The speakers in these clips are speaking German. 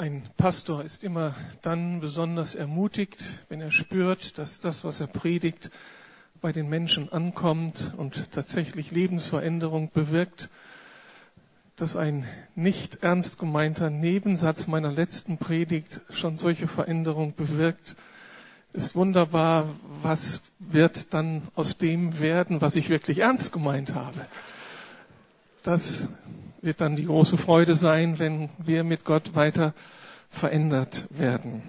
Ein Pastor ist immer dann besonders ermutigt, wenn er spürt, dass das, was er predigt, bei den Menschen ankommt und tatsächlich Lebensveränderung bewirkt. Dass ein nicht ernst gemeinter Nebensatz meiner letzten Predigt schon solche Veränderung bewirkt, ist wunderbar. Was wird dann aus dem werden, was ich wirklich ernst gemeint habe? Das wird dann die große Freude sein, wenn wir mit Gott weiter verändert werden.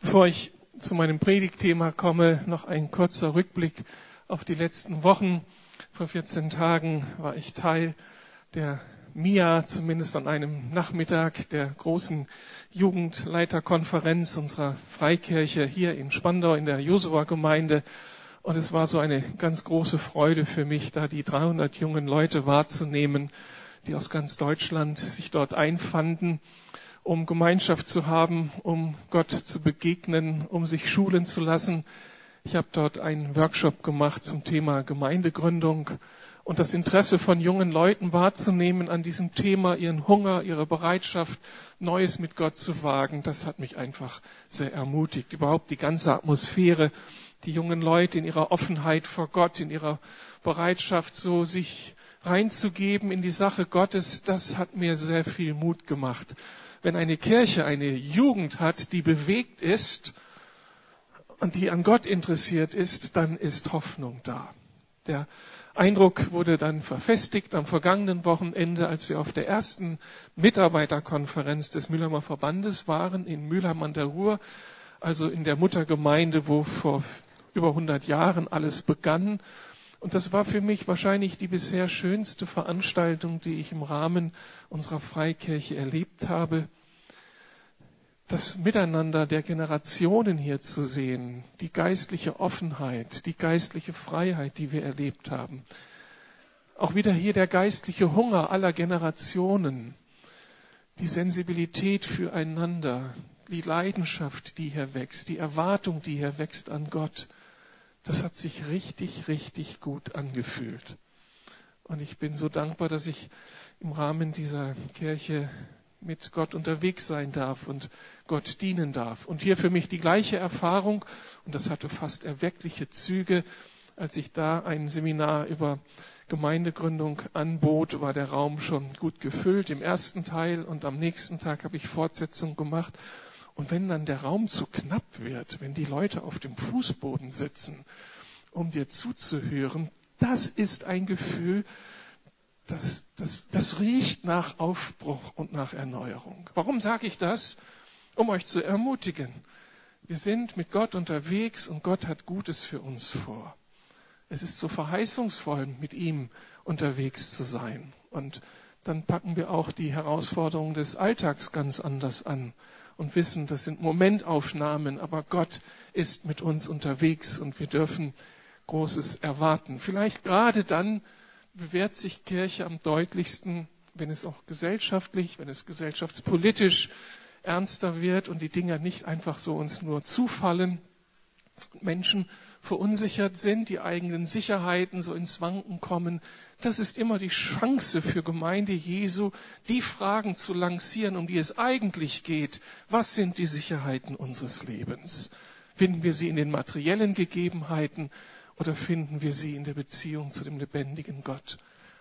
Bevor ich zu meinem Predigtthema komme, noch ein kurzer Rückblick auf die letzten Wochen. Vor 14 Tagen war ich Teil der MIA, zumindest an einem Nachmittag der großen Jugendleiterkonferenz unserer Freikirche hier in Spandau in der Josua-Gemeinde. Und es war so eine ganz große Freude für mich, da die 300 jungen Leute wahrzunehmen, die aus ganz Deutschland sich dort einfanden, um Gemeinschaft zu haben, um Gott zu begegnen, um sich schulen zu lassen. Ich habe dort einen Workshop gemacht zum Thema Gemeindegründung und das Interesse von jungen Leuten wahrzunehmen an diesem Thema, ihren Hunger, ihre Bereitschaft, Neues mit Gott zu wagen, das hat mich einfach sehr ermutigt. Überhaupt die ganze Atmosphäre die jungen Leute in ihrer Offenheit vor Gott, in ihrer Bereitschaft, so sich reinzugeben in die Sache Gottes, das hat mir sehr viel Mut gemacht. Wenn eine Kirche eine Jugend hat, die bewegt ist und die an Gott interessiert ist, dann ist Hoffnung da. Der Eindruck wurde dann verfestigt am vergangenen Wochenende, als wir auf der ersten Mitarbeiterkonferenz des Mülheimer Verbandes waren in Mülheim an der Ruhr, also in der Muttergemeinde, wo vor über 100 Jahren alles begann. Und das war für mich wahrscheinlich die bisher schönste Veranstaltung, die ich im Rahmen unserer Freikirche erlebt habe. Das Miteinander der Generationen hier zu sehen, die geistliche Offenheit, die geistliche Freiheit, die wir erlebt haben. Auch wieder hier der geistliche Hunger aller Generationen, die Sensibilität füreinander, die Leidenschaft, die hier wächst, die Erwartung, die hier wächst an Gott das hat sich richtig, richtig gut angefühlt. Und ich bin so dankbar, dass ich im Rahmen dieser Kirche mit Gott unterwegs sein darf und Gott dienen darf. Und hier für mich die gleiche Erfahrung, und das hatte fast erweckliche Züge, als ich da ein Seminar über Gemeindegründung anbot, war der Raum schon gut gefüllt im ersten Teil und am nächsten Tag habe ich Fortsetzung gemacht und wenn dann der Raum zu knapp wird, wenn die Leute auf dem Fußboden sitzen, um dir zuzuhören, das ist ein Gefühl, das, das, das riecht nach Aufbruch und nach Erneuerung. Warum sage ich das? Um euch zu ermutigen. Wir sind mit Gott unterwegs und Gott hat Gutes für uns vor. Es ist so verheißungsvoll, mit ihm unterwegs zu sein. Und dann packen wir auch die Herausforderungen des Alltags ganz anders an und wissen, das sind Momentaufnahmen, aber Gott ist mit uns unterwegs und wir dürfen Großes erwarten. Vielleicht gerade dann bewährt sich Kirche am deutlichsten, wenn es auch gesellschaftlich, wenn es gesellschaftspolitisch ernster wird und die Dinge nicht einfach so uns nur zufallen. Menschen verunsichert sind, die eigenen Sicherheiten so ins Wanken kommen. Das ist immer die Chance für Gemeinde Jesu, die Fragen zu lancieren, um die es eigentlich geht. Was sind die Sicherheiten unseres Lebens? Finden wir sie in den materiellen Gegebenheiten oder finden wir sie in der Beziehung zu dem lebendigen Gott?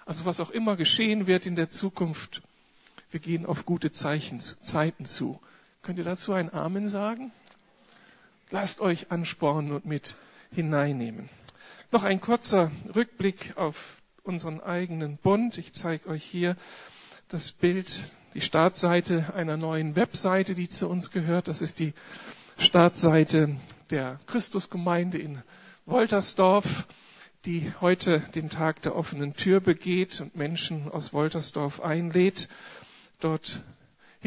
Also was auch immer geschehen wird in der Zukunft, wir gehen auf gute Zeichen, Zeiten zu. Könnt ihr dazu ein Amen sagen? Lasst euch anspornen und mit hineinnehmen. Noch ein kurzer Rückblick auf unseren eigenen Bund. Ich zeige euch hier das Bild, die Startseite einer neuen Webseite, die zu uns gehört. Das ist die Startseite der Christusgemeinde in Woltersdorf, die heute den Tag der offenen Tür begeht und Menschen aus Woltersdorf einlädt, dort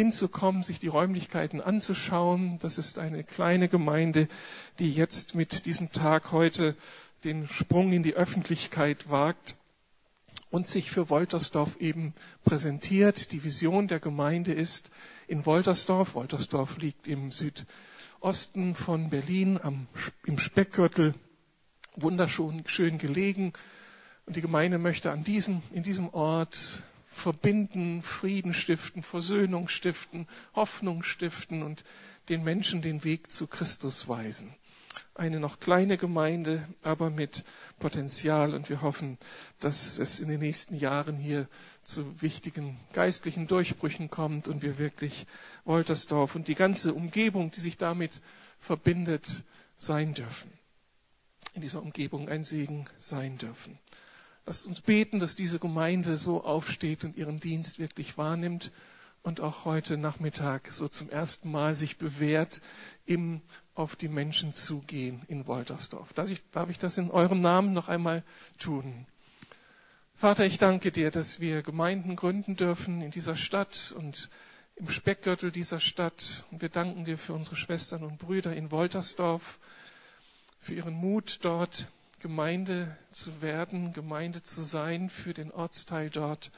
hinzukommen, sich die Räumlichkeiten anzuschauen. Das ist eine kleine Gemeinde, die jetzt mit diesem Tag heute den Sprung in die Öffentlichkeit wagt und sich für Woltersdorf eben präsentiert. Die Vision der Gemeinde ist in Woltersdorf. Woltersdorf liegt im Südosten von Berlin am, im Speckgürtel, wunderschön schön gelegen. Und die Gemeinde möchte an diesem, in diesem Ort verbinden, Frieden stiften, Versöhnung stiften, Hoffnung stiften und den Menschen den Weg zu Christus weisen. Eine noch kleine Gemeinde, aber mit Potenzial und wir hoffen, dass es in den nächsten Jahren hier zu wichtigen geistlichen Durchbrüchen kommt und wir wirklich Woltersdorf und die ganze Umgebung, die sich damit verbindet, sein dürfen. In dieser Umgebung ein Segen sein dürfen. Lasst uns beten, dass diese Gemeinde so aufsteht und ihren Dienst wirklich wahrnimmt und auch heute Nachmittag so zum ersten Mal sich bewährt im auf die Menschen zugehen in Woltersdorf. Darf ich, darf ich das in eurem Namen noch einmal tun? Vater, ich danke dir, dass wir Gemeinden gründen dürfen in dieser Stadt und im Speckgürtel dieser Stadt. Und wir danken dir für unsere Schwestern und Brüder in Woltersdorf, für ihren Mut dort Gemeinde zu werden, Gemeinde zu sein für den Ortsteil dort.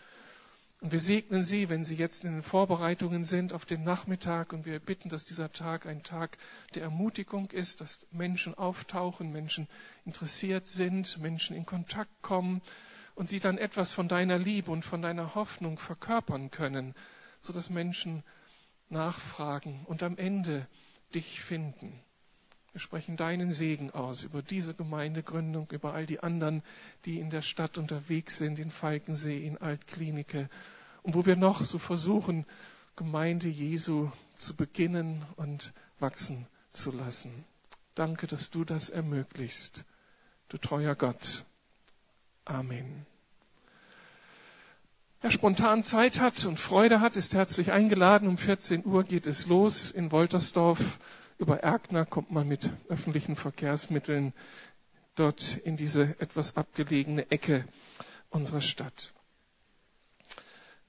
Und wir segnen Sie, wenn Sie jetzt in den Vorbereitungen sind auf den Nachmittag. Und wir bitten, dass dieser Tag ein Tag der Ermutigung ist, dass Menschen auftauchen, Menschen interessiert sind, Menschen in Kontakt kommen und sie dann etwas von deiner Liebe und von deiner Hoffnung verkörpern können, sodass Menschen nachfragen und am Ende dich finden. Wir sprechen deinen Segen aus über diese Gemeindegründung, über all die anderen, die in der Stadt unterwegs sind, in Falkensee, in Altklinike und wo wir noch so versuchen, Gemeinde Jesu zu beginnen und wachsen zu lassen. Danke, dass du das ermöglichst, du treuer Gott. Amen. Wer spontan Zeit hat und Freude hat, ist herzlich eingeladen. Um 14 Uhr geht es los in Woltersdorf. Über Erkner kommt man mit öffentlichen Verkehrsmitteln dort in diese etwas abgelegene Ecke unserer Stadt.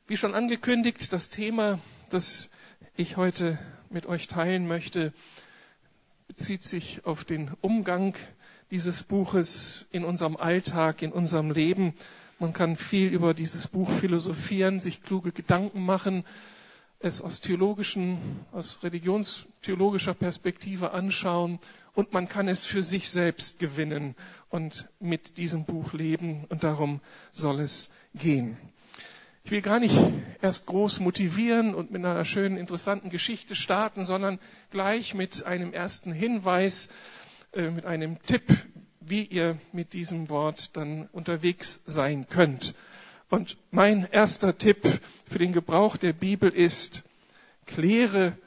Wie schon angekündigt, das Thema, das ich heute mit euch teilen möchte, bezieht sich auf den Umgang dieses Buches in unserem Alltag, in unserem Leben. Man kann viel über dieses Buch philosophieren, sich kluge Gedanken machen, es aus theologischen, aus religionstheologischer Perspektive anschauen und man kann es für sich selbst gewinnen und mit diesem Buch leben und darum soll es gehen. Ich will gar nicht erst groß motivieren und mit einer schönen, interessanten Geschichte starten, sondern gleich mit einem ersten Hinweis, äh, mit einem Tipp, wie ihr mit diesem Wort dann unterwegs sein könnt. Und mein erster Tipp für den Gebrauch der Bibel ist, kläre,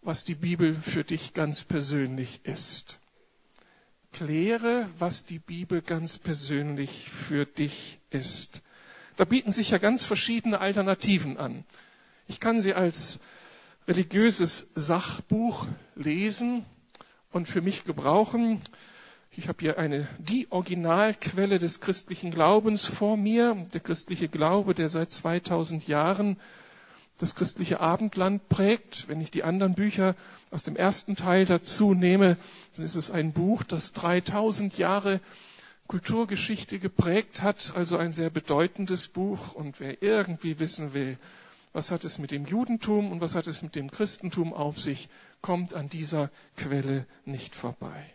was die Bibel für dich ganz persönlich ist. Kläre, was die Bibel ganz persönlich für dich ist. Da bieten sich ja ganz verschiedene Alternativen an. Ich kann sie als religiöses Sachbuch lesen und für mich gebrauchen. Ich habe hier eine, die Originalquelle des christlichen Glaubens vor mir, der christliche Glaube, der seit 2000 Jahren das christliche Abendland prägt. Wenn ich die anderen Bücher aus dem ersten Teil dazu nehme, dann ist es ein Buch, das 3000 Jahre Kulturgeschichte geprägt hat, also ein sehr bedeutendes Buch. Und wer irgendwie wissen will, was hat es mit dem Judentum und was hat es mit dem Christentum auf sich, kommt an dieser Quelle nicht vorbei.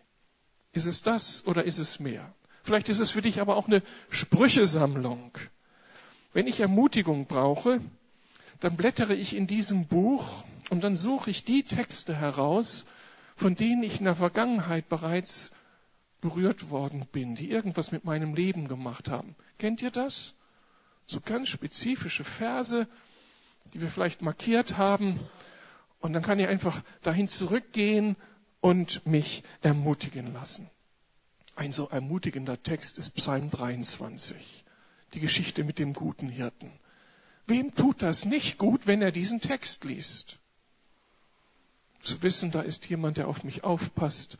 Ist es das oder ist es mehr? Vielleicht ist es für dich aber auch eine Sprüchesammlung. Wenn ich Ermutigung brauche, dann blättere ich in diesem Buch und dann suche ich die Texte heraus, von denen ich in der Vergangenheit bereits berührt worden bin, die irgendwas mit meinem Leben gemacht haben. Kennt ihr das? So ganz spezifische Verse, die wir vielleicht markiert haben. Und dann kann ich einfach dahin zurückgehen und mich ermutigen lassen. Ein so ermutigender Text ist Psalm 23, die Geschichte mit dem guten Hirten. Wem tut das nicht gut, wenn er diesen Text liest? Zu wissen, da ist jemand, der auf mich aufpasst,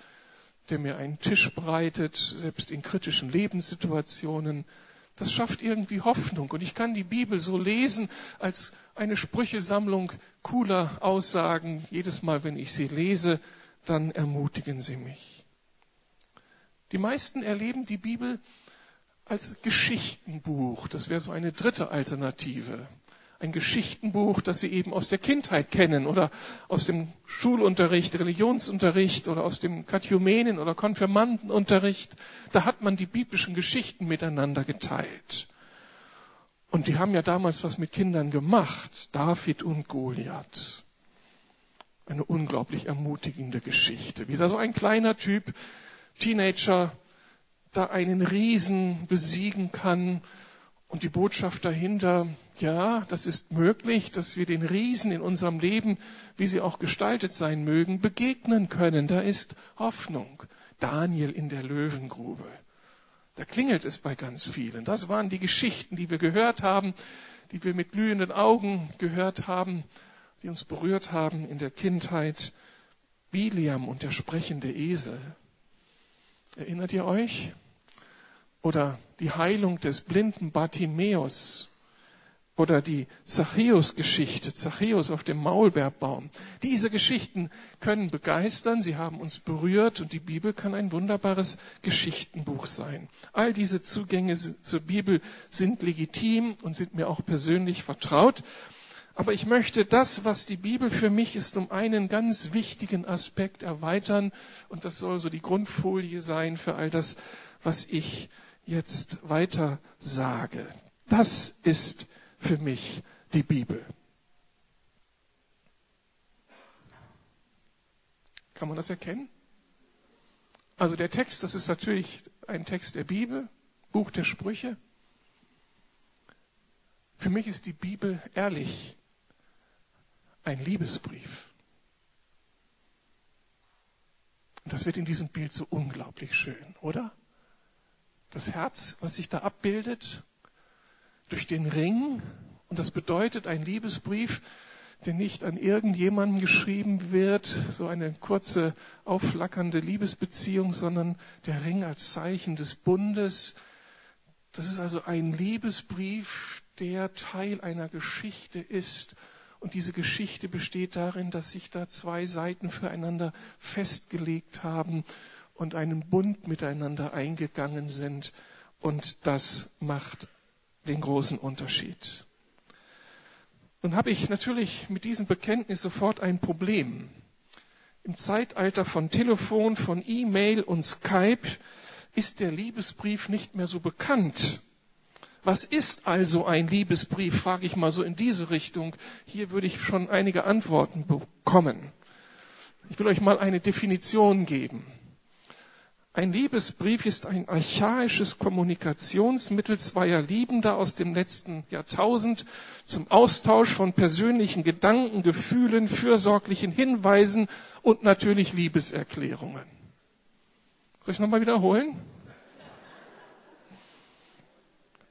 der mir einen Tisch bereitet, selbst in kritischen Lebenssituationen. Das schafft irgendwie Hoffnung. Und ich kann die Bibel so lesen als eine Sprüchesammlung cooler Aussagen. Jedes Mal, wenn ich sie lese, dann ermutigen sie mich. Die meisten erleben die Bibel als Geschichtenbuch. Das wäre so eine dritte Alternative. Ein Geschichtenbuch, das Sie eben aus der Kindheit kennen oder aus dem Schulunterricht, Religionsunterricht oder aus dem Katechumenen- oder Konfirmandenunterricht. Da hat man die biblischen Geschichten miteinander geteilt. Und die haben ja damals was mit Kindern gemacht. David und Goliath. Eine unglaublich ermutigende Geschichte. Wie da so ein kleiner Typ, Teenager, da einen Riesen besiegen kann. Und die Botschaft dahinter, ja, das ist möglich, dass wir den Riesen in unserem Leben, wie sie auch gestaltet sein mögen, begegnen können. Da ist Hoffnung. Daniel in der Löwengrube. Da klingelt es bei ganz vielen. Das waren die Geschichten, die wir gehört haben, die wir mit glühenden Augen gehört haben, die uns berührt haben in der Kindheit. Biliam und der sprechende Esel. Erinnert ihr euch? Oder die Heilung des blinden Bartimäus oder die Zachäus-Geschichte, Zachäus auf dem Maulbeerbaum. Diese Geschichten können begeistern, sie haben uns berührt und die Bibel kann ein wunderbares Geschichtenbuch sein. All diese Zugänge zur Bibel sind legitim und sind mir auch persönlich vertraut. Aber ich möchte das, was die Bibel für mich ist, um einen ganz wichtigen Aspekt erweitern. Und das soll so die Grundfolie sein für all das, was ich jetzt weiter sage. Das ist für mich die Bibel. Kann man das erkennen? Also der Text, das ist natürlich ein Text der Bibel, Buch der Sprüche. Für mich ist die Bibel ehrlich ein Liebesbrief. Und das wird in diesem Bild so unglaublich schön, oder? Das Herz, was sich da abbildet, durch den Ring. Und das bedeutet ein Liebesbrief, der nicht an irgendjemanden geschrieben wird, so eine kurze, aufflackernde Liebesbeziehung, sondern der Ring als Zeichen des Bundes. Das ist also ein Liebesbrief, der Teil einer Geschichte ist. Und diese Geschichte besteht darin, dass sich da zwei Seiten füreinander festgelegt haben und einen Bund miteinander eingegangen sind. Und das macht den großen Unterschied. Nun habe ich natürlich mit diesem Bekenntnis sofort ein Problem. Im Zeitalter von Telefon, von E-Mail und Skype ist der Liebesbrief nicht mehr so bekannt. Was ist also ein Liebesbrief, frage ich mal so in diese Richtung. Hier würde ich schon einige Antworten bekommen. Ich will euch mal eine Definition geben. Ein Liebesbrief ist ein archaisches Kommunikationsmittel zweier Liebender aus dem letzten Jahrtausend zum Austausch von persönlichen Gedanken, Gefühlen, fürsorglichen Hinweisen und natürlich Liebeserklärungen. Soll ich nochmal wiederholen?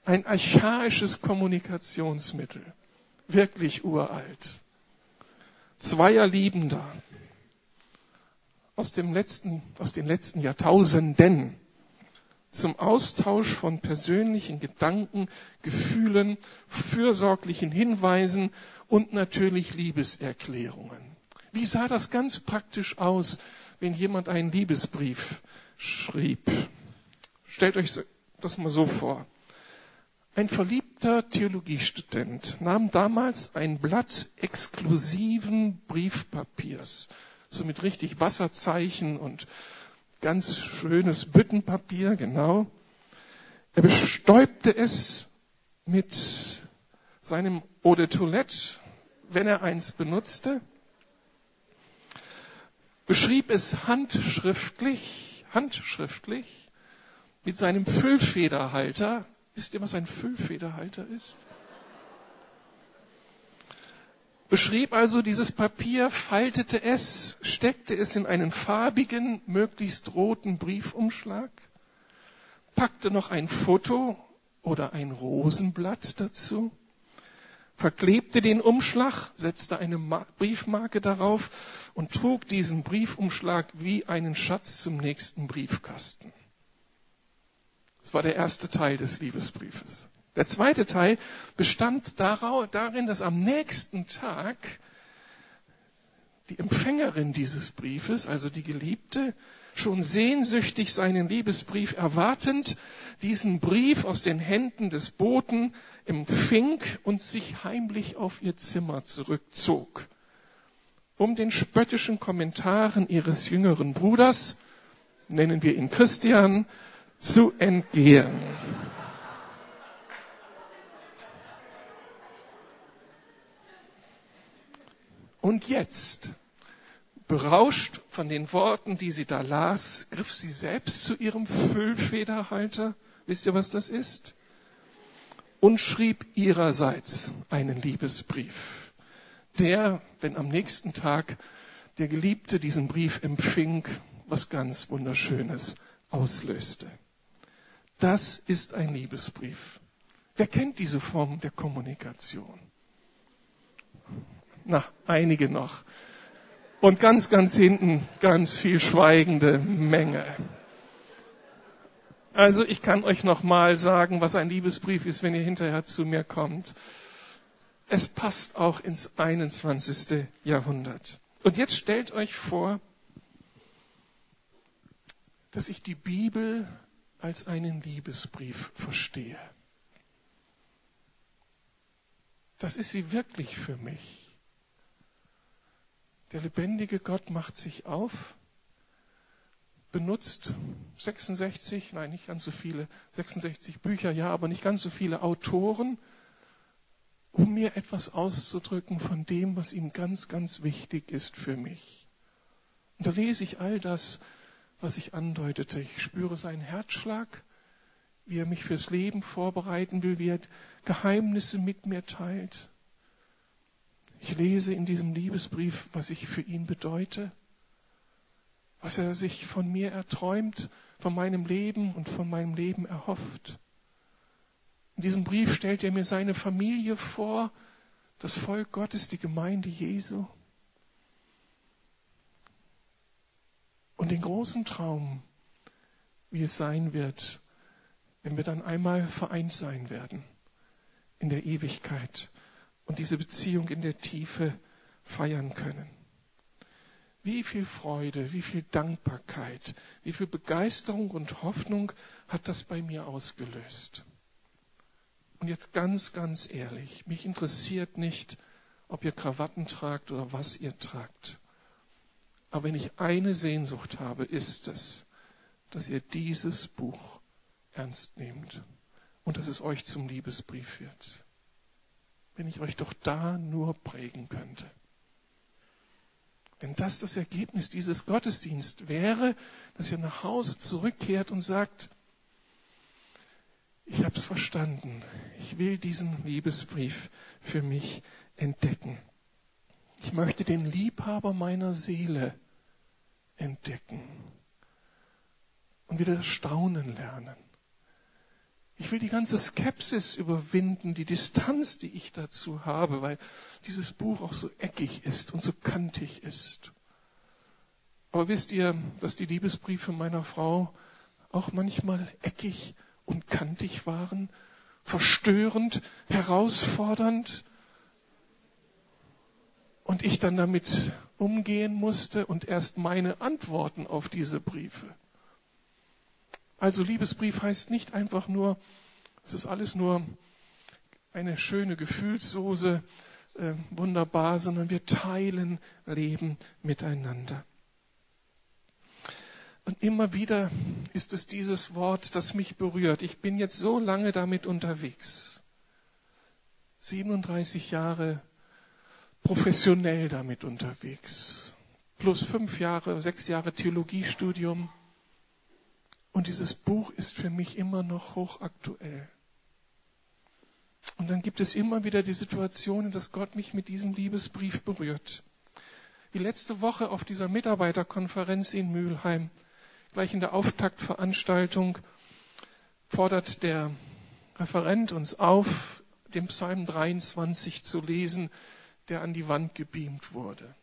Ein archaisches Kommunikationsmittel. Wirklich uralt. Zweier Liebender aus, dem letzten, aus den letzten Jahrtausenden zum Austausch von persönlichen Gedanken, Gefühlen, fürsorglichen Hinweisen und natürlich Liebeserklärungen. Wie sah das ganz praktisch aus, wenn jemand einen Liebesbrief schrieb? Stellt euch das mal so vor. Ein verliebter Theologiestudent nahm damals ein Blatt exklusiven Briefpapiers so mit richtig Wasserzeichen und ganz schönes Büttenpapier, genau. Er bestäubte es mit seinem Eau de Toilette, wenn er eins benutzte, beschrieb es handschriftlich, handschriftlich mit seinem Füllfederhalter. Wisst ihr, was ein Füllfederhalter ist? beschrieb also dieses Papier, faltete es, steckte es in einen farbigen, möglichst roten Briefumschlag, packte noch ein Foto oder ein Rosenblatt dazu, verklebte den Umschlag, setzte eine Briefmarke darauf und trug diesen Briefumschlag wie einen Schatz zum nächsten Briefkasten. Das war der erste Teil des Liebesbriefes. Der zweite Teil bestand darin, dass am nächsten Tag die Empfängerin dieses Briefes, also die Geliebte, schon sehnsüchtig seinen Liebesbrief erwartend, diesen Brief aus den Händen des Boten empfing und sich heimlich auf ihr Zimmer zurückzog, um den spöttischen Kommentaren ihres jüngeren Bruders, nennen wir ihn Christian, zu entgehen. Und jetzt, berauscht von den Worten, die sie da las, griff sie selbst zu ihrem Füllfederhalter, wisst ihr, was das ist? Und schrieb ihrerseits einen Liebesbrief, der, wenn am nächsten Tag der Geliebte diesen Brief empfing, was ganz Wunderschönes auslöste. Das ist ein Liebesbrief. Wer kennt diese Form der Kommunikation? Na, einige noch. Und ganz, ganz hinten ganz viel schweigende Menge. Also ich kann euch noch mal sagen, was ein Liebesbrief ist, wenn ihr hinterher zu mir kommt. Es passt auch ins 21. Jahrhundert. Und jetzt stellt euch vor, dass ich die Bibel als einen Liebesbrief verstehe. Das ist sie wirklich für mich. Der lebendige Gott macht sich auf, benutzt 66, nein, nicht ganz so viele, 66 Bücher, ja, aber nicht ganz so viele Autoren, um mir etwas auszudrücken von dem, was ihm ganz, ganz wichtig ist für mich. Und da lese ich all das, was ich andeutete. Ich spüre seinen Herzschlag, wie er mich fürs Leben vorbereiten will, wie er Geheimnisse mit mir teilt. Ich lese in diesem Liebesbrief, was ich für ihn bedeute, was er sich von mir erträumt, von meinem Leben und von meinem Leben erhofft. In diesem Brief stellt er mir seine Familie vor, das Volk Gottes, die Gemeinde Jesu. Und den großen Traum, wie es sein wird, wenn wir dann einmal vereint sein werden in der Ewigkeit und diese Beziehung in der Tiefe feiern können. Wie viel Freude, wie viel Dankbarkeit, wie viel Begeisterung und Hoffnung hat das bei mir ausgelöst. Und jetzt ganz, ganz ehrlich, mich interessiert nicht, ob ihr Krawatten tragt oder was ihr tragt. Aber wenn ich eine Sehnsucht habe, ist es, dass ihr dieses Buch ernst nehmt und dass es euch zum Liebesbrief wird. Wenn ich euch doch da nur prägen könnte. Wenn das das Ergebnis dieses Gottesdienst wäre, dass ihr nach Hause zurückkehrt und sagt, ich habe es verstanden, ich will diesen Liebesbrief für mich entdecken. Ich möchte den Liebhaber meiner Seele entdecken und wieder staunen lernen. Ich will die ganze Skepsis überwinden, die Distanz, die ich dazu habe, weil dieses Buch auch so eckig ist und so kantig ist. Aber wisst ihr, dass die Liebesbriefe meiner Frau auch manchmal eckig und kantig waren, verstörend, herausfordernd, und ich dann damit umgehen musste und erst meine Antworten auf diese Briefe. Also Liebesbrief heißt nicht einfach nur, es ist alles nur eine schöne Gefühlssoße, äh, wunderbar, sondern wir teilen Leben miteinander. Und immer wieder ist es dieses Wort, das mich berührt. Ich bin jetzt so lange damit unterwegs. 37 Jahre professionell damit unterwegs. Plus fünf Jahre, sechs Jahre Theologiestudium. Und dieses Buch ist für mich immer noch hochaktuell. Und dann gibt es immer wieder die Situationen, dass Gott mich mit diesem Liebesbrief berührt. Wie letzte Woche auf dieser Mitarbeiterkonferenz in Mülheim, gleich in der Auftaktveranstaltung, fordert der Referent uns auf, den Psalm 23 zu lesen, der an die Wand gebeamt wurde.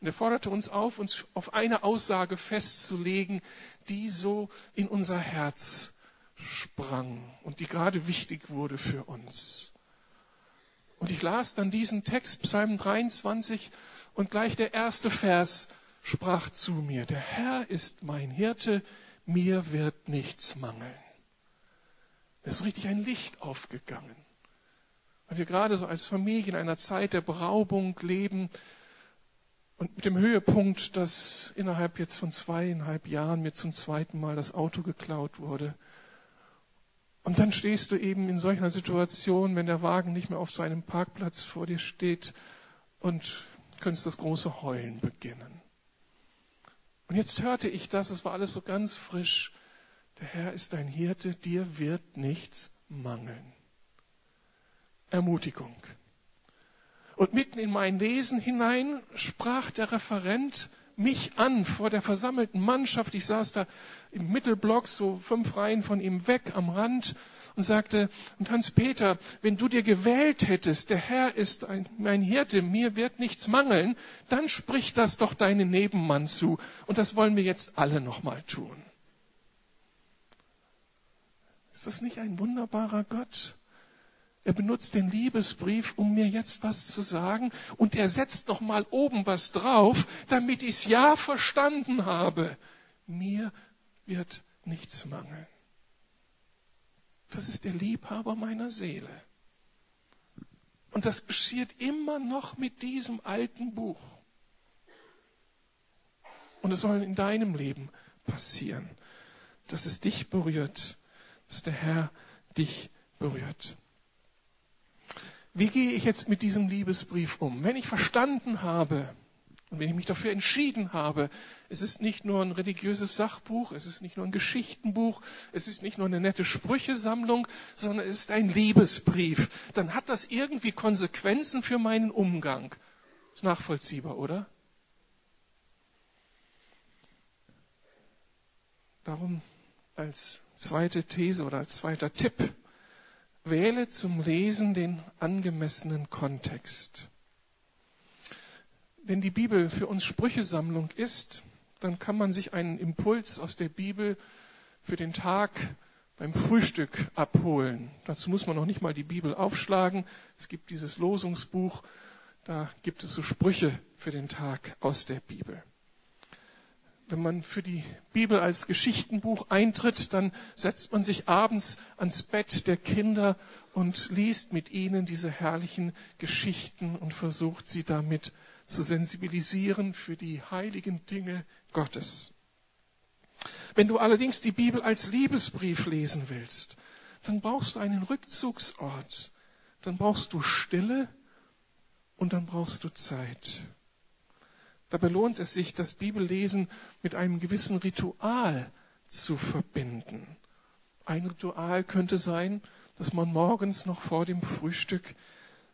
Und er forderte uns auf, uns auf eine Aussage festzulegen, die so in unser Herz sprang und die gerade wichtig wurde für uns. Und ich las dann diesen Text, Psalm 23, und gleich der erste Vers sprach zu mir, der Herr ist mein Hirte, mir wird nichts mangeln. Es ist richtig ein Licht aufgegangen weil wir gerade so als Familie in einer Zeit der Beraubung leben und mit dem Höhepunkt, dass innerhalb jetzt von zweieinhalb Jahren mir zum zweiten Mal das Auto geklaut wurde. Und dann stehst du eben in solch einer Situation, wenn der Wagen nicht mehr auf seinem Parkplatz vor dir steht und könntest das große Heulen beginnen. Und jetzt hörte ich das, es war alles so ganz frisch. Der Herr ist dein Hirte, dir wird nichts mangeln. Ermutigung. Und mitten in mein Lesen hinein sprach der Referent mich an vor der versammelten Mannschaft. Ich saß da im Mittelblock, so fünf Reihen von ihm weg am Rand und sagte, und Hans-Peter, wenn du dir gewählt hättest, der Herr ist ein, mein Hirte, mir wird nichts mangeln, dann sprich das doch deinen Nebenmann zu. Und das wollen wir jetzt alle nochmal tun. Ist das nicht ein wunderbarer Gott? Er benutzt den Liebesbrief, um mir jetzt was zu sagen, und er setzt noch mal oben was drauf, damit ich's ja verstanden habe. Mir wird nichts mangeln. Das ist der Liebhaber meiner Seele. Und das passiert immer noch mit diesem alten Buch. Und es soll in deinem Leben passieren, dass es dich berührt, dass der Herr dich berührt. Wie gehe ich jetzt mit diesem Liebesbrief um? Wenn ich verstanden habe, und wenn ich mich dafür entschieden habe, es ist nicht nur ein religiöses Sachbuch, es ist nicht nur ein Geschichtenbuch, es ist nicht nur eine nette Sprüchesammlung, sondern es ist ein Liebesbrief, dann hat das irgendwie Konsequenzen für meinen Umgang. Ist nachvollziehbar, oder? Darum als zweite These oder als zweiter Tipp, wähle zum Lesen den angemessenen Kontext. Wenn die Bibel für uns Sprüchesammlung ist, dann kann man sich einen Impuls aus der Bibel für den Tag beim Frühstück abholen. Dazu muss man noch nicht mal die Bibel aufschlagen. Es gibt dieses Losungsbuch, da gibt es so Sprüche für den Tag aus der Bibel. Wenn man für die Bibel als Geschichtenbuch eintritt, dann setzt man sich abends ans Bett der Kinder und liest mit ihnen diese herrlichen Geschichten und versucht sie damit zu sensibilisieren für die heiligen Dinge Gottes. Wenn du allerdings die Bibel als Liebesbrief lesen willst, dann brauchst du einen Rückzugsort, dann brauchst du Stille und dann brauchst du Zeit. Dabei lohnt es sich, das Bibellesen mit einem gewissen Ritual zu verbinden. Ein Ritual könnte sein, dass man morgens noch vor dem Frühstück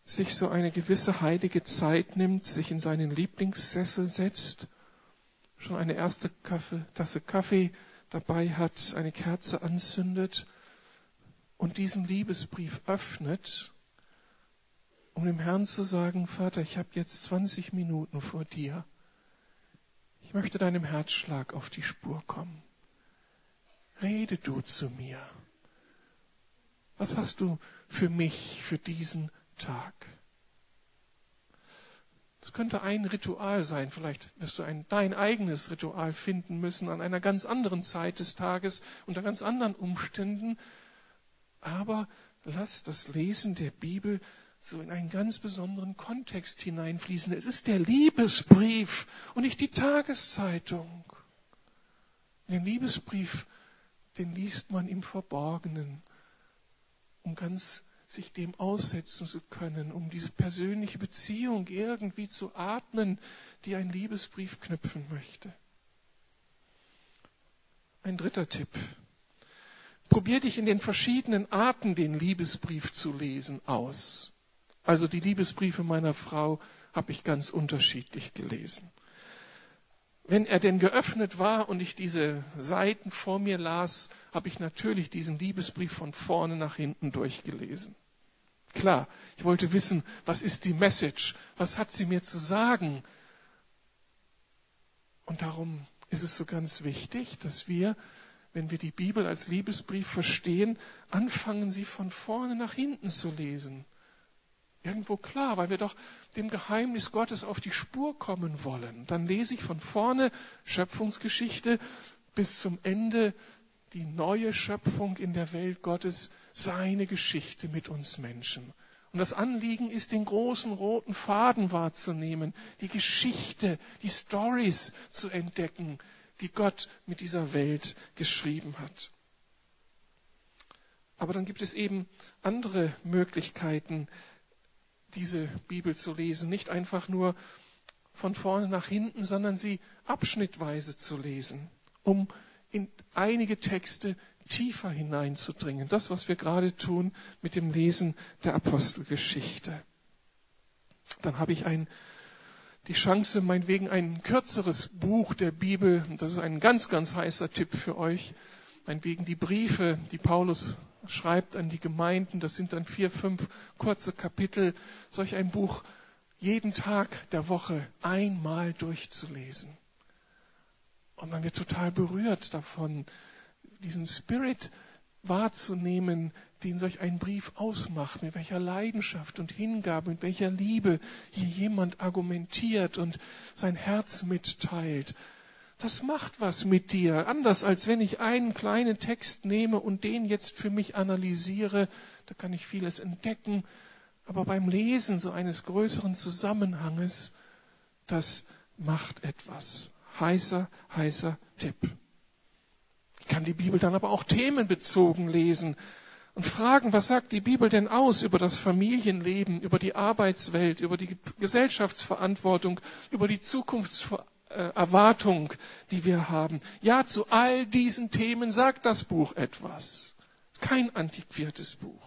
sich so eine gewisse heilige Zeit nimmt, sich in seinen Lieblingssessel setzt, schon eine erste Kaffee, Tasse Kaffee dabei hat, eine Kerze anzündet und diesen Liebesbrief öffnet, um dem Herrn zu sagen, Vater, ich habe jetzt 20 Minuten vor dir. Möchte deinem Herzschlag auf die Spur kommen. Rede du zu mir. Was hast du für mich, für diesen Tag. Es könnte ein Ritual sein, vielleicht wirst du ein, dein eigenes Ritual finden müssen an einer ganz anderen Zeit des Tages, unter ganz anderen Umständen. Aber lass das Lesen der Bibel so in einen ganz besonderen Kontext hineinfließen. Es ist der Liebesbrief und nicht die Tageszeitung. Den Liebesbrief, den liest man im Verborgenen, um ganz sich dem aussetzen zu können, um diese persönliche Beziehung irgendwie zu atmen, die ein Liebesbrief knüpfen möchte. Ein dritter Tipp. Probier dich in den verschiedenen Arten, den Liebesbrief zu lesen, aus. Also die Liebesbriefe meiner Frau habe ich ganz unterschiedlich gelesen. Wenn er denn geöffnet war und ich diese Seiten vor mir las, habe ich natürlich diesen Liebesbrief von vorne nach hinten durchgelesen. Klar, ich wollte wissen, was ist die Message? Was hat sie mir zu sagen? Und darum ist es so ganz wichtig, dass wir, wenn wir die Bibel als Liebesbrief verstehen, anfangen, sie von vorne nach hinten zu lesen. Irgendwo klar, weil wir doch dem Geheimnis Gottes auf die Spur kommen wollen. Dann lese ich von vorne Schöpfungsgeschichte bis zum Ende die neue Schöpfung in der Welt Gottes, seine Geschichte mit uns Menschen. Und das Anliegen ist, den großen roten Faden wahrzunehmen, die Geschichte, die Stories zu entdecken, die Gott mit dieser Welt geschrieben hat. Aber dann gibt es eben andere Möglichkeiten, diese Bibel zu lesen. Nicht einfach nur von vorne nach hinten, sondern sie abschnittweise zu lesen, um in einige Texte tiefer hineinzudringen. Das, was wir gerade tun mit dem Lesen der Apostelgeschichte. Dann habe ich ein, die Chance, meinetwegen ein kürzeres Buch der Bibel, das ist ein ganz, ganz heißer Tipp für euch, meinetwegen die Briefe, die Paulus schreibt an die Gemeinden, das sind dann vier, fünf kurze Kapitel, solch ein Buch jeden Tag der Woche einmal durchzulesen. Und man wird total berührt davon, diesen Spirit wahrzunehmen, den solch ein Brief ausmacht, mit welcher Leidenschaft und Hingabe, mit welcher Liebe hier jemand argumentiert und sein Herz mitteilt. Das macht was mit dir, anders als wenn ich einen kleinen Text nehme und den jetzt für mich analysiere, da kann ich vieles entdecken, aber beim Lesen so eines größeren Zusammenhanges, das macht etwas. Heißer, heißer Tipp. Ich kann die Bibel dann aber auch themenbezogen lesen und fragen, was sagt die Bibel denn aus über das Familienleben, über die Arbeitswelt, über die Gesellschaftsverantwortung, über die Zukunftserwartung, die wir haben. Ja, zu all diesen Themen sagt das Buch etwas. Kein antiquiertes Buch.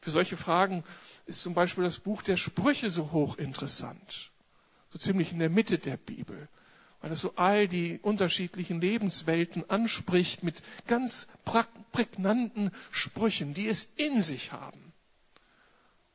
Für solche Fragen ist zum Beispiel das Buch der Sprüche so hochinteressant. So ziemlich in der Mitte der Bibel weil es so all die unterschiedlichen Lebenswelten anspricht mit ganz prägnanten Sprüchen, die es in sich haben.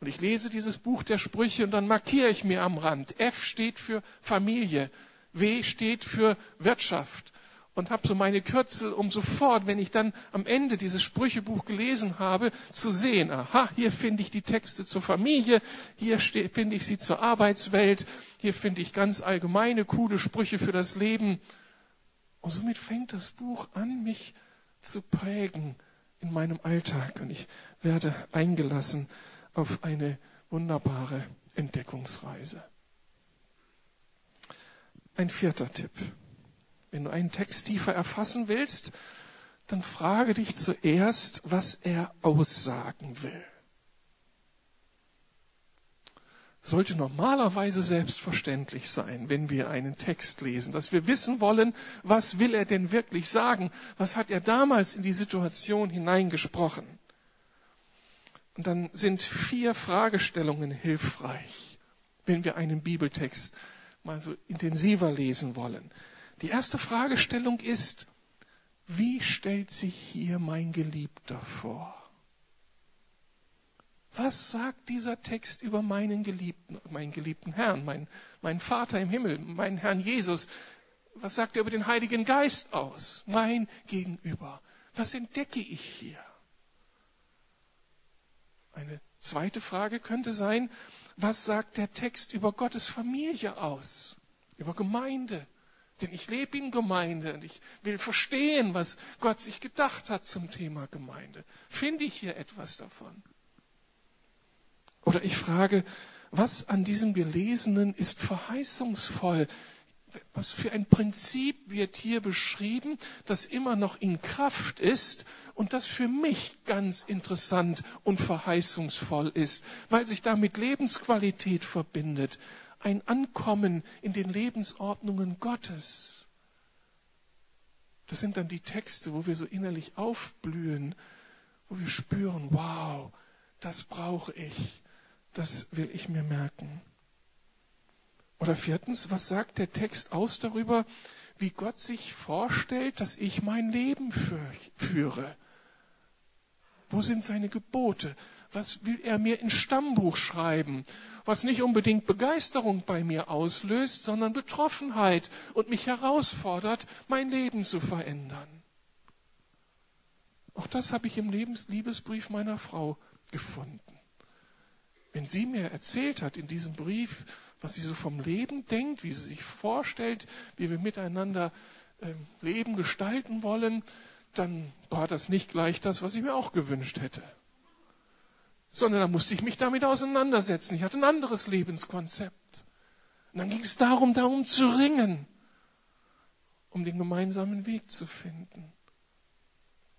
Und ich lese dieses Buch der Sprüche und dann markiere ich mir am Rand. F steht für Familie, W steht für Wirtschaft, und habe so meine Kürzel, um sofort, wenn ich dann am Ende dieses Sprüchebuch gelesen habe, zu sehen, aha, hier finde ich die Texte zur Familie, hier finde ich sie zur Arbeitswelt, hier finde ich ganz allgemeine, coole Sprüche für das Leben. Und somit fängt das Buch an, mich zu prägen in meinem Alltag. Und ich werde eingelassen auf eine wunderbare Entdeckungsreise. Ein vierter Tipp. Wenn du einen Text tiefer erfassen willst, dann frage dich zuerst, was er aussagen will. Sollte normalerweise selbstverständlich sein, wenn wir einen Text lesen, dass wir wissen wollen, was will er denn wirklich sagen? Was hat er damals in die Situation hineingesprochen? Und dann sind vier Fragestellungen hilfreich, wenn wir einen Bibeltext mal so intensiver lesen wollen. Die erste Fragestellung ist, wie stellt sich hier mein Geliebter vor? Was sagt dieser Text über meinen Geliebten, meinen geliebten Herrn, meinen, meinen Vater im Himmel, meinen Herrn Jesus? Was sagt er über den Heiligen Geist aus? Mein Gegenüber. Was entdecke ich hier? Eine zweite Frage könnte sein, was sagt der Text über Gottes Familie aus? Über Gemeinde? Denn ich lebe in Gemeinde und ich will verstehen, was Gott sich gedacht hat zum Thema Gemeinde. Finde ich hier etwas davon? Oder ich frage, was an diesem Gelesenen ist verheißungsvoll? Was für ein Prinzip wird hier beschrieben, das immer noch in Kraft ist und das für mich ganz interessant und verheißungsvoll ist, weil sich damit Lebensqualität verbindet, ein Ankommen in den Lebensordnungen Gottes. Das sind dann die Texte, wo wir so innerlich aufblühen, wo wir spüren, wow, das brauche ich, das will ich mir merken. Oder viertens, was sagt der Text aus darüber, wie Gott sich vorstellt, dass ich mein Leben führe? Wo sind seine Gebote? Was will er mir ins Stammbuch schreiben? Was nicht unbedingt Begeisterung bei mir auslöst, sondern Betroffenheit und mich herausfordert, mein Leben zu verändern. Auch das habe ich im Lebens Liebesbrief meiner Frau gefunden. Wenn sie mir erzählt hat in diesem Brief, was sie so vom Leben denkt, wie sie sich vorstellt, wie wir miteinander äh, Leben gestalten wollen, dann war das nicht gleich das, was ich mir auch gewünscht hätte sondern da musste ich mich damit auseinandersetzen. Ich hatte ein anderes Lebenskonzept. Und dann ging es darum, darum zu ringen, um den gemeinsamen Weg zu finden.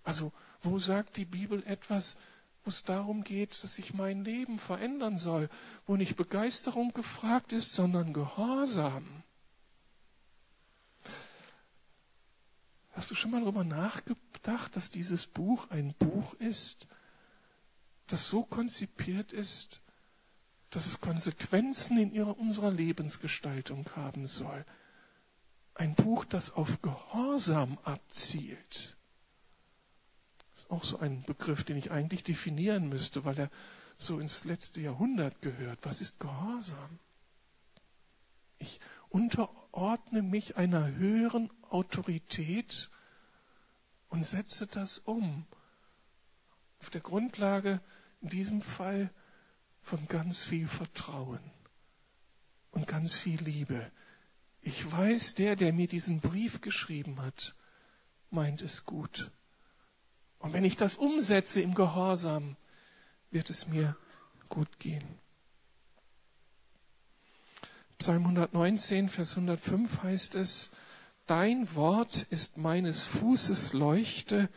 Also, wo sagt die Bibel etwas, wo es darum geht, dass sich mein Leben verändern soll, wo nicht Begeisterung gefragt ist, sondern Gehorsam. Hast du schon mal darüber nachgedacht, dass dieses Buch ein Buch ist, das so konzipiert ist, dass es Konsequenzen in ihrer, unserer Lebensgestaltung haben soll? Ein Buch, das auf Gehorsam abzielt auch so ein Begriff, den ich eigentlich definieren müsste, weil er so ins letzte Jahrhundert gehört. Was ist Gehorsam? Ich unterordne mich einer höheren Autorität und setze das um. Auf der Grundlage in diesem Fall von ganz viel Vertrauen und ganz viel Liebe. Ich weiß, der, der mir diesen Brief geschrieben hat, meint es gut. Und wenn ich das umsetze im Gehorsam, wird es mir gut gehen. Psalm 119, Vers 105 heißt es, Dein Wort ist meines Fußes Leuchte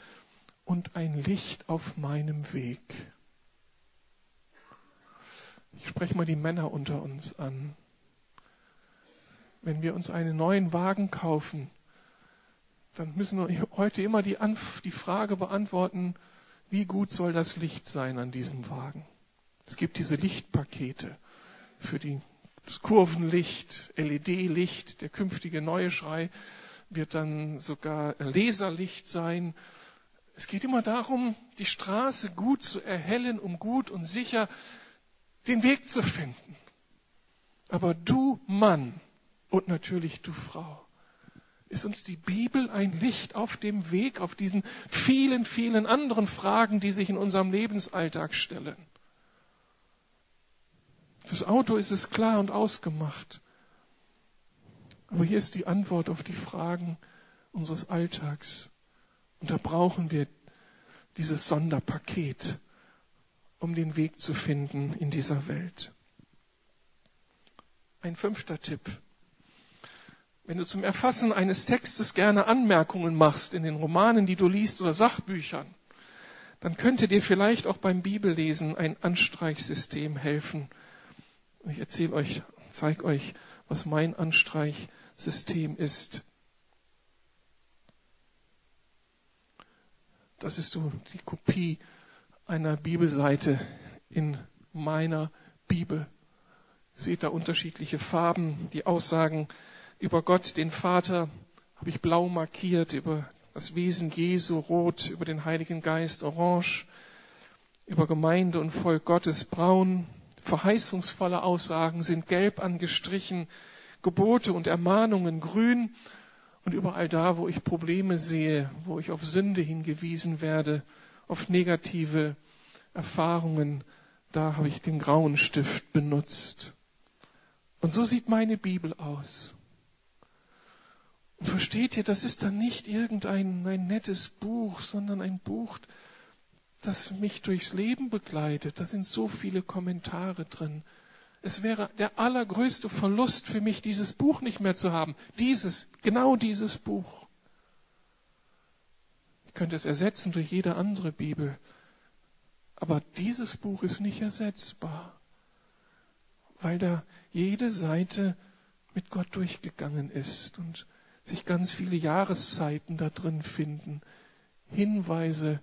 und ein Licht auf meinem Weg. Ich spreche mal die Männer unter uns an. Wenn wir uns einen neuen Wagen kaufen, dann müssen wir heute immer die, Anf die Frage beantworten, wie gut soll das Licht sein an diesem Wagen? Es gibt diese Lichtpakete für die, das Kurvenlicht, LED-Licht, der künftige neue Schrei wird dann sogar Laserlicht sein. Es geht immer darum, die Straße gut zu erhellen, um gut und sicher den Weg zu finden. Aber du Mann und natürlich du Frau, ist uns die Bibel ein Licht auf dem Weg, auf diesen vielen, vielen anderen Fragen, die sich in unserem Lebensalltag stellen. Fürs Auto ist es klar und ausgemacht. Aber hier ist die Antwort auf die Fragen unseres Alltags. Und da brauchen wir dieses Sonderpaket, um den Weg zu finden in dieser Welt. Ein fünfter Tipp. Wenn du zum Erfassen eines Textes gerne Anmerkungen machst in den Romanen, die du liest oder Sachbüchern, dann könnte dir vielleicht auch beim Bibellesen ein Anstreichsystem helfen. Ich erzähle euch, zeige euch, was mein Anstreichsystem ist. Das ist so die Kopie einer Bibelseite in meiner Bibel. Seht da unterschiedliche Farben, die Aussagen über Gott, den Vater, habe ich blau markiert, über das Wesen Jesu rot, über den Heiligen Geist orange, über Gemeinde und Volk Gottes braun. Verheißungsvolle Aussagen sind gelb angestrichen, Gebote und Ermahnungen grün und überall da, wo ich Probleme sehe, wo ich auf Sünde hingewiesen werde, auf negative Erfahrungen, da habe ich den grauen Stift benutzt. Und so sieht meine Bibel aus. Versteht ihr, das ist dann nicht irgendein ein nettes Buch, sondern ein Buch, das mich durchs Leben begleitet. Da sind so viele Kommentare drin. Es wäre der allergrößte Verlust für mich, dieses Buch nicht mehr zu haben. Dieses, genau dieses Buch. Ich könnte es ersetzen durch jede andere Bibel. Aber dieses Buch ist nicht ersetzbar, weil da jede Seite mit Gott durchgegangen ist und sich ganz viele Jahreszeiten da drin finden, Hinweise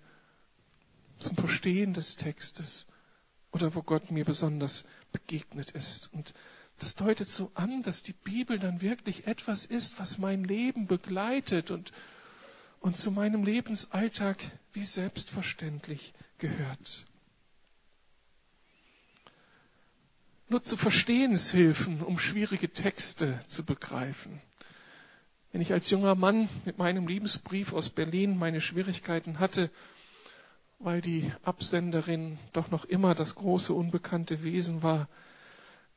zum Verstehen des Textes oder wo Gott mir besonders begegnet ist. Und das deutet so an, dass die Bibel dann wirklich etwas ist, was mein Leben begleitet und, und zu meinem Lebensalltag wie selbstverständlich gehört. Nutze Verstehenshilfen, um schwierige Texte zu begreifen. Wenn ich als junger Mann mit meinem Liebesbrief aus Berlin meine Schwierigkeiten hatte, weil die Absenderin doch noch immer das große unbekannte Wesen war,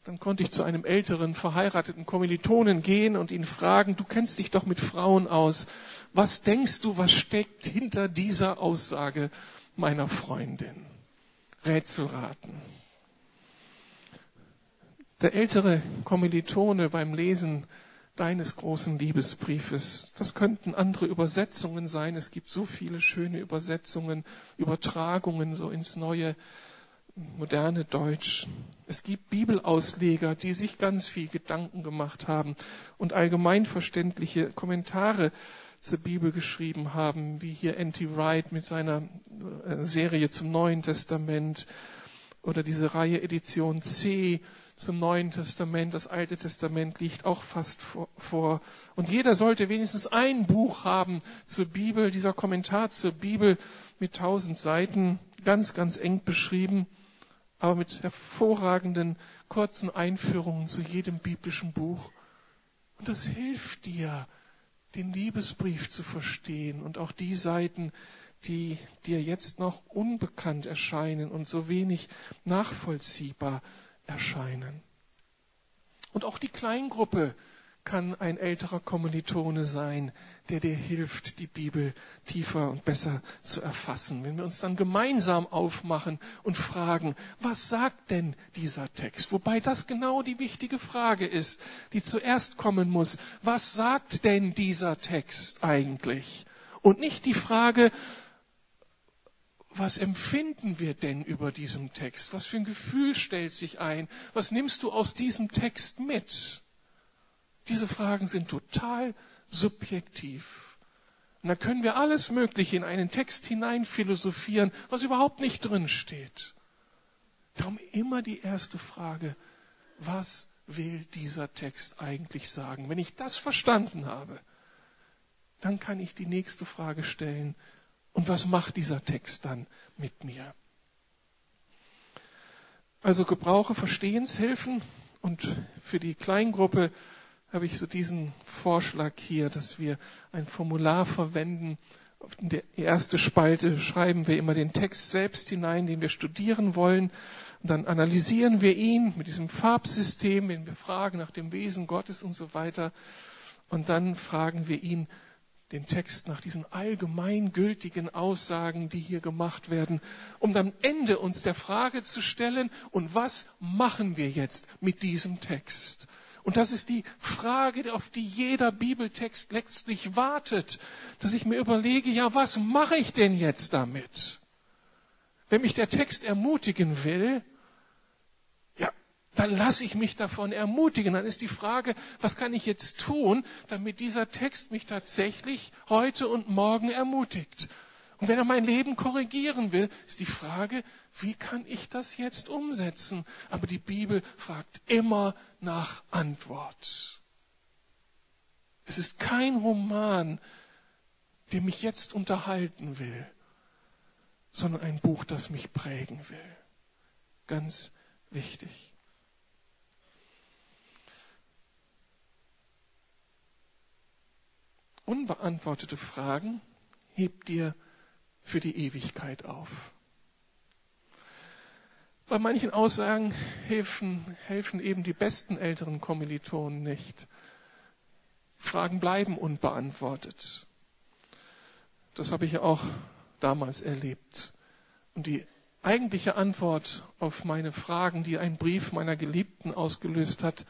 dann konnte ich zu einem älteren verheirateten Kommilitonen gehen und ihn fragen, du kennst dich doch mit Frauen aus. Was denkst du, was steckt hinter dieser Aussage meiner Freundin? Rätselraten. Der ältere Kommilitone beim Lesen deines großen Liebesbriefes. Das könnten andere Übersetzungen sein. Es gibt so viele schöne Übersetzungen, Übertragungen so ins neue, moderne Deutsch. Es gibt Bibelausleger, die sich ganz viel Gedanken gemacht haben und allgemeinverständliche Kommentare zur Bibel geschrieben haben, wie hier N.T. Wright mit seiner äh, Serie zum Neuen Testament oder diese Reihe Edition C zum Neuen Testament. Das Alte Testament liegt auch fast vor. Und jeder sollte wenigstens ein Buch haben zur Bibel, dieser Kommentar zur Bibel mit tausend Seiten, ganz, ganz eng beschrieben, aber mit hervorragenden kurzen Einführungen zu jedem biblischen Buch. Und das hilft dir, den Liebesbrief zu verstehen und auch die Seiten, die dir jetzt noch unbekannt erscheinen und so wenig nachvollziehbar erscheinen. Und auch die Kleingruppe kann ein älterer Kommilitone sein, der dir hilft, die Bibel tiefer und besser zu erfassen. Wenn wir uns dann gemeinsam aufmachen und fragen, was sagt denn dieser Text? Wobei das genau die wichtige Frage ist, die zuerst kommen muss. Was sagt denn dieser Text eigentlich? Und nicht die Frage, was empfinden wir denn über diesem Text? Was für ein Gefühl stellt sich ein? Was nimmst du aus diesem Text mit? Diese Fragen sind total subjektiv. Und da können wir alles Mögliche in einen Text hinein philosophieren, was überhaupt nicht drin steht. Darum immer die erste Frage, was will dieser Text eigentlich sagen? Wenn ich das verstanden habe, dann kann ich die nächste Frage stellen, und was macht dieser Text dann mit mir? Also gebrauche Verstehenshilfen und für die Kleingruppe habe ich so diesen Vorschlag hier, dass wir ein Formular verwenden. In der erste Spalte schreiben wir immer den Text selbst hinein, den wir studieren wollen. Und dann analysieren wir ihn mit diesem Farbsystem, wenn wir fragen nach dem Wesen Gottes und so weiter. Und dann fragen wir ihn, den Text nach diesen allgemeingültigen Aussagen, die hier gemacht werden, um am Ende uns der Frage zu stellen, und was machen wir jetzt mit diesem Text? Und das ist die Frage, auf die jeder Bibeltext letztlich wartet, dass ich mir überlege, ja, was mache ich denn jetzt damit? Wenn mich der Text ermutigen will, dann lasse ich mich davon ermutigen. Dann ist die Frage, was kann ich jetzt tun, damit dieser Text mich tatsächlich heute und morgen ermutigt? Und wenn er mein Leben korrigieren will, ist die Frage, wie kann ich das jetzt umsetzen? Aber die Bibel fragt immer nach Antwort. Es ist kein Roman, der mich jetzt unterhalten will, sondern ein Buch, das mich prägen will. Ganz wichtig. Unbeantwortete Fragen hebt dir für die Ewigkeit auf. Bei manchen Aussagen helfen, helfen eben die besten älteren Kommilitonen nicht. Fragen bleiben unbeantwortet. Das habe ich ja auch damals erlebt. Und die eigentliche Antwort auf meine Fragen, die ein Brief meiner Geliebten ausgelöst hat,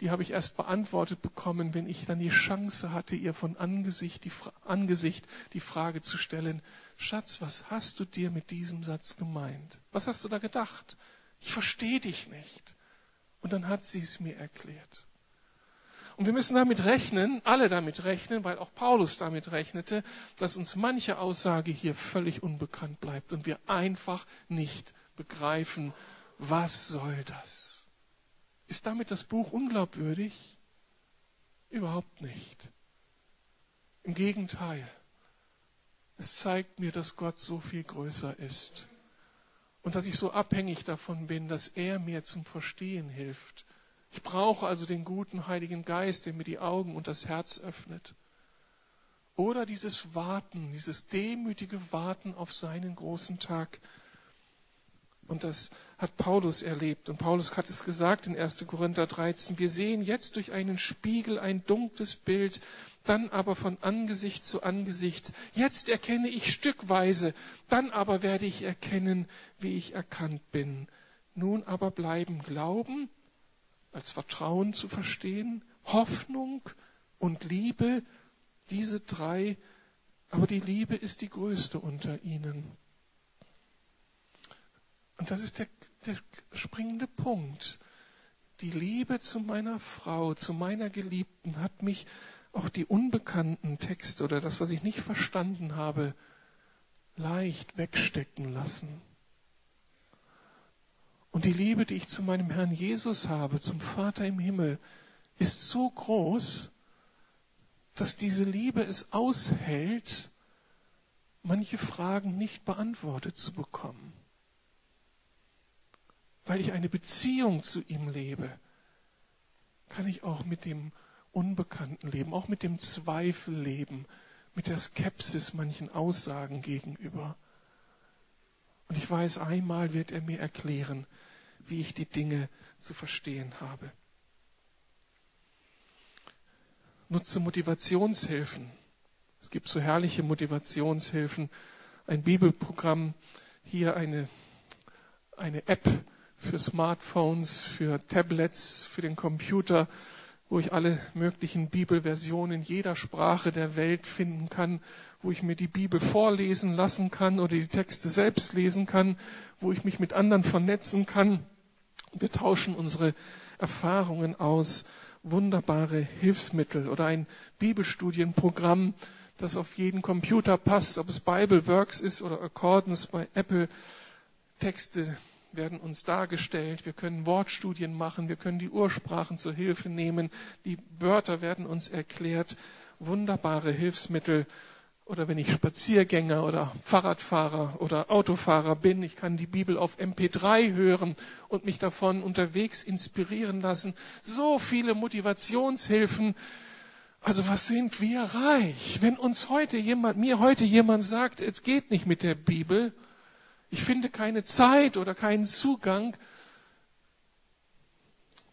die habe ich erst beantwortet bekommen, wenn ich dann die Chance hatte, ihr von Angesicht die, Angesicht die Frage zu stellen, Schatz, was hast du dir mit diesem Satz gemeint? Was hast du da gedacht? Ich verstehe dich nicht. Und dann hat sie es mir erklärt. Und wir müssen damit rechnen, alle damit rechnen, weil auch Paulus damit rechnete, dass uns manche Aussage hier völlig unbekannt bleibt und wir einfach nicht begreifen, was soll das? Ist damit das Buch unglaubwürdig? Überhaupt nicht. Im Gegenteil. Es zeigt mir, dass Gott so viel größer ist und dass ich so abhängig davon bin, dass er mir zum Verstehen hilft. Ich brauche also den guten Heiligen Geist, der mir die Augen und das Herz öffnet. Oder dieses Warten, dieses demütige Warten auf seinen großen Tag, und das hat Paulus erlebt. Und Paulus hat es gesagt in 1. Korinther 13. Wir sehen jetzt durch einen Spiegel ein dunkles Bild, dann aber von Angesicht zu Angesicht. Jetzt erkenne ich stückweise, dann aber werde ich erkennen, wie ich erkannt bin. Nun aber bleiben Glauben als Vertrauen zu verstehen, Hoffnung und Liebe, diese drei, aber die Liebe ist die größte unter ihnen. Und das ist der, der springende Punkt. Die Liebe zu meiner Frau, zu meiner Geliebten hat mich auch die unbekannten Texte oder das, was ich nicht verstanden habe, leicht wegstecken lassen. Und die Liebe, die ich zu meinem Herrn Jesus habe, zum Vater im Himmel, ist so groß, dass diese Liebe es aushält, manche Fragen nicht beantwortet zu bekommen. Weil ich eine Beziehung zu ihm lebe, kann ich auch mit dem Unbekannten leben, auch mit dem Zweifel leben, mit der Skepsis manchen Aussagen gegenüber. Und ich weiß, einmal wird er mir erklären, wie ich die Dinge zu verstehen habe. Nutze Motivationshilfen. Es gibt so herrliche Motivationshilfen. Ein Bibelprogramm, hier eine, eine App für Smartphones, für Tablets, für den Computer, wo ich alle möglichen Bibelversionen jeder Sprache der Welt finden kann, wo ich mir die Bibel vorlesen lassen kann oder die Texte selbst lesen kann, wo ich mich mit anderen vernetzen kann. Wir tauschen unsere Erfahrungen aus, wunderbare Hilfsmittel oder ein Bibelstudienprogramm, das auf jeden Computer passt, ob es Bibleworks ist oder Accordance bei Apple. Texte werden uns dargestellt. Wir können Wortstudien machen. Wir können die Ursprachen zur Hilfe nehmen. Die Wörter werden uns erklärt. Wunderbare Hilfsmittel. Oder wenn ich Spaziergänger oder Fahrradfahrer oder Autofahrer bin, ich kann die Bibel auf MP3 hören und mich davon unterwegs inspirieren lassen. So viele Motivationshilfen. Also was sind wir reich? Wenn uns heute jemand, mir heute jemand sagt, es geht nicht mit der Bibel, ich finde keine Zeit oder keinen Zugang,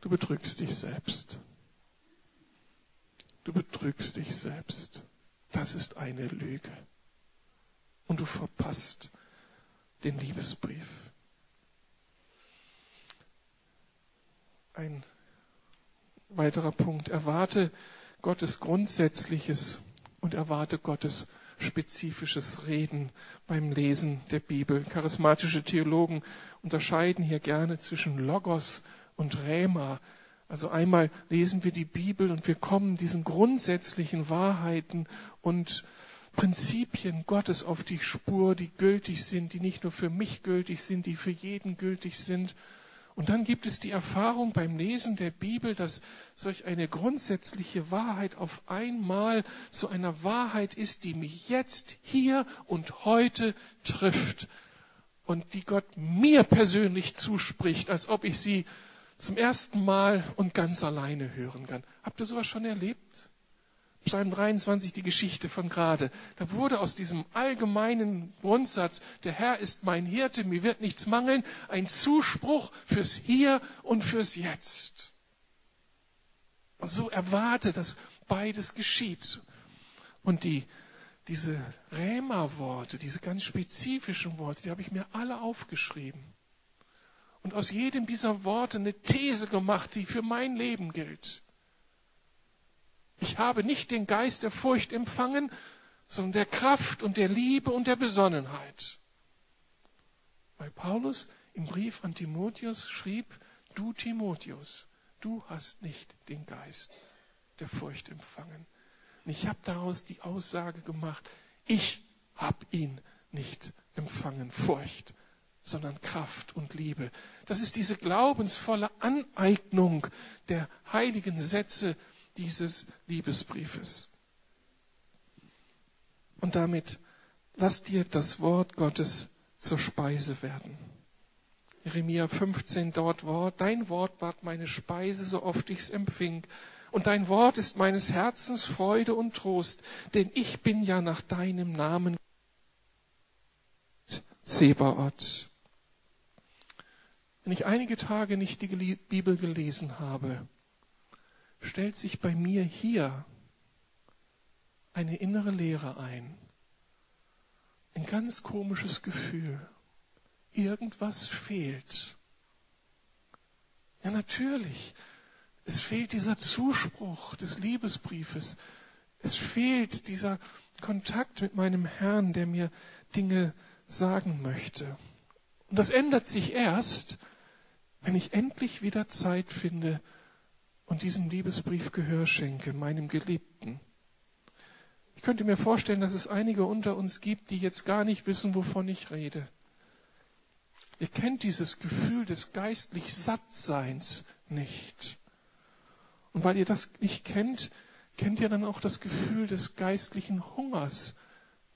du betrügst dich selbst. Du betrügst dich selbst. Das ist eine Lüge. Und du verpasst den Liebesbrief. Ein weiterer Punkt. Erwarte Gottes Grundsätzliches und erwarte Gottes spezifisches Reden beim Lesen der Bibel. Charismatische Theologen unterscheiden hier gerne zwischen Logos und Rema. Also einmal lesen wir die Bibel und wir kommen diesen grundsätzlichen Wahrheiten und Prinzipien Gottes auf die Spur, die gültig sind, die nicht nur für mich gültig sind, die für jeden gültig sind. Und dann gibt es die Erfahrung beim Lesen der Bibel, dass solch eine grundsätzliche Wahrheit auf einmal zu einer Wahrheit ist, die mich jetzt, hier und heute trifft und die Gott mir persönlich zuspricht, als ob ich sie zum ersten Mal und ganz alleine hören kann. Habt ihr sowas schon erlebt? Psalm 23, die Geschichte von gerade. Da wurde aus diesem allgemeinen Grundsatz, der Herr ist mein Hirte, mir wird nichts mangeln, ein Zuspruch fürs Hier und fürs Jetzt. Und so erwarte, dass beides geschieht. Und die, diese Rämer-Worte, diese ganz spezifischen Worte, die habe ich mir alle aufgeschrieben. Und aus jedem dieser Worte eine These gemacht, die für mein Leben gilt. Ich habe nicht den Geist der Furcht empfangen, sondern der Kraft und der Liebe und der Besonnenheit. Weil Paulus im Brief an Timotheus schrieb, du Timotheus, du hast nicht den Geist der Furcht empfangen. Und ich habe daraus die Aussage gemacht, ich habe ihn nicht empfangen, Furcht, sondern Kraft und Liebe. Das ist diese glaubensvolle Aneignung der heiligen Sätze dieses Liebesbriefes. Und damit lass dir das Wort Gottes zur Speise werden. Jeremia 15 dort Wort, dein Wort ward meine Speise, so oft ich's empfing. Und dein Wort ist meines Herzens Freude und Trost, denn ich bin ja nach deinem Namen Zebaoth. Wenn ich einige Tage nicht die Bibel gelesen habe, stellt sich bei mir hier eine innere Leere ein. Ein ganz komisches Gefühl. Irgendwas fehlt. Ja, natürlich. Es fehlt dieser Zuspruch des Liebesbriefes. Es fehlt dieser Kontakt mit meinem Herrn, der mir Dinge sagen möchte. Und das ändert sich erst, wenn ich endlich wieder Zeit finde und diesem Liebesbrief Gehör schenke, meinem Geliebten. Ich könnte mir vorstellen, dass es einige unter uns gibt, die jetzt gar nicht wissen, wovon ich rede. Ihr kennt dieses Gefühl des geistlich Sattseins nicht. Und weil ihr das nicht kennt, kennt ihr dann auch das Gefühl des geistlichen Hungers,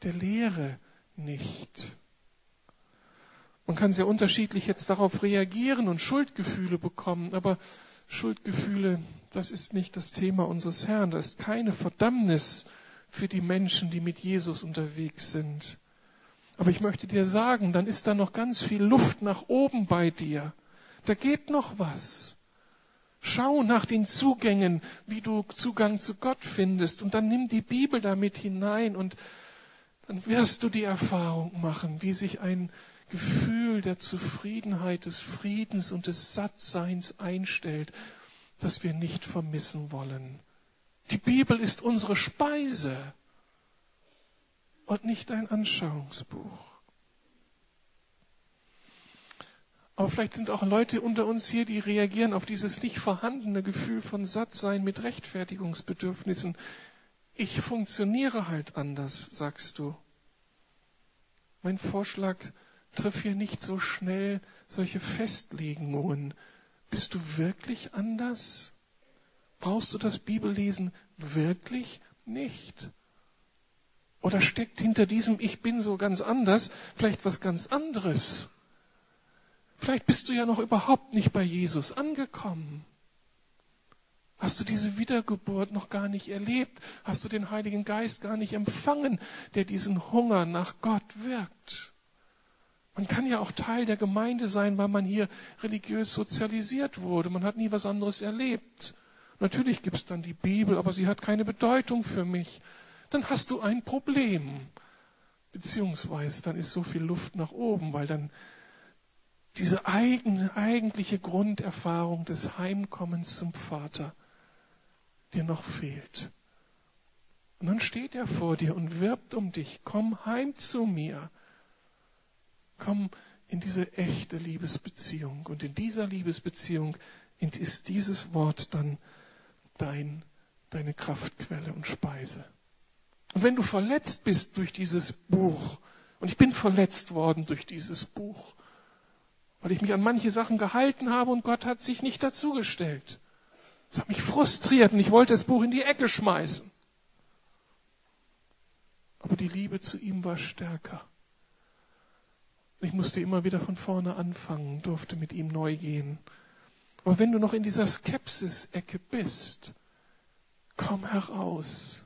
der Leere nicht. Man kann sehr unterschiedlich jetzt darauf reagieren und Schuldgefühle bekommen, aber Schuldgefühle, das ist nicht das Thema unseres Herrn. Das ist keine Verdammnis für die Menschen, die mit Jesus unterwegs sind. Aber ich möchte dir sagen, dann ist da noch ganz viel Luft nach oben bei dir. Da geht noch was. Schau nach den Zugängen, wie du Zugang zu Gott findest, und dann nimm die Bibel damit hinein und dann wirst du die Erfahrung machen, wie sich ein Gefühl der Zufriedenheit, des Friedens und des Sattseins einstellt, das wir nicht vermissen wollen. Die Bibel ist unsere Speise und nicht ein Anschauungsbuch. Aber vielleicht sind auch Leute unter uns hier, die reagieren auf dieses nicht vorhandene Gefühl von Sattsein mit Rechtfertigungsbedürfnissen. Ich funktioniere halt anders, sagst du. Mein Vorschlag, triff hier nicht so schnell solche Festlegungen. Bist du wirklich anders? Brauchst du das Bibellesen wirklich nicht? Oder steckt hinter diesem Ich bin so ganz anders vielleicht was ganz anderes? Vielleicht bist du ja noch überhaupt nicht bei Jesus angekommen. Hast du diese Wiedergeburt noch gar nicht erlebt? Hast du den Heiligen Geist gar nicht empfangen, der diesen Hunger nach Gott wirkt? Man kann ja auch Teil der Gemeinde sein, weil man hier religiös sozialisiert wurde. Man hat nie was anderes erlebt. Natürlich gibt es dann die Bibel, aber sie hat keine Bedeutung für mich. Dann hast du ein Problem. Beziehungsweise dann ist so viel Luft nach oben, weil dann diese eigene, eigentliche Grunderfahrung des Heimkommens zum Vater dir noch fehlt. Und dann steht er vor dir und wirbt um dich. Komm heim zu mir. Komm in diese echte Liebesbeziehung. Und in dieser Liebesbeziehung ist dieses Wort dann dein, deine Kraftquelle und Speise. Und wenn du verletzt bist durch dieses Buch, und ich bin verletzt worden durch dieses Buch, weil ich mich an manche Sachen gehalten habe und Gott hat sich nicht dazugestellt. Das hat mich frustriert und ich wollte das Buch in die Ecke schmeißen. Aber die Liebe zu ihm war stärker. Ich musste immer wieder von vorne anfangen, durfte mit ihm neu gehen. Aber wenn du noch in dieser Skepsis-Ecke bist, komm heraus.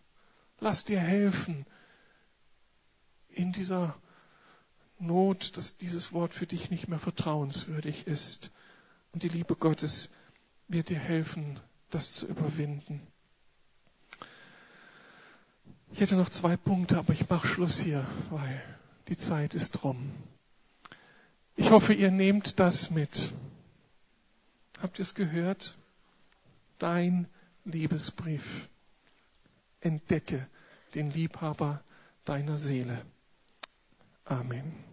Lass dir helfen in dieser Not, dass dieses Wort für dich nicht mehr vertrauenswürdig ist. Und die Liebe Gottes wird dir helfen, das zu überwinden. Ich hätte noch zwei Punkte, aber ich mache Schluss hier, weil die Zeit ist rum. Ich hoffe, ihr nehmt das mit. Habt ihr es gehört? Dein Liebesbrief. Entdecke den Liebhaber deiner Seele. Amen.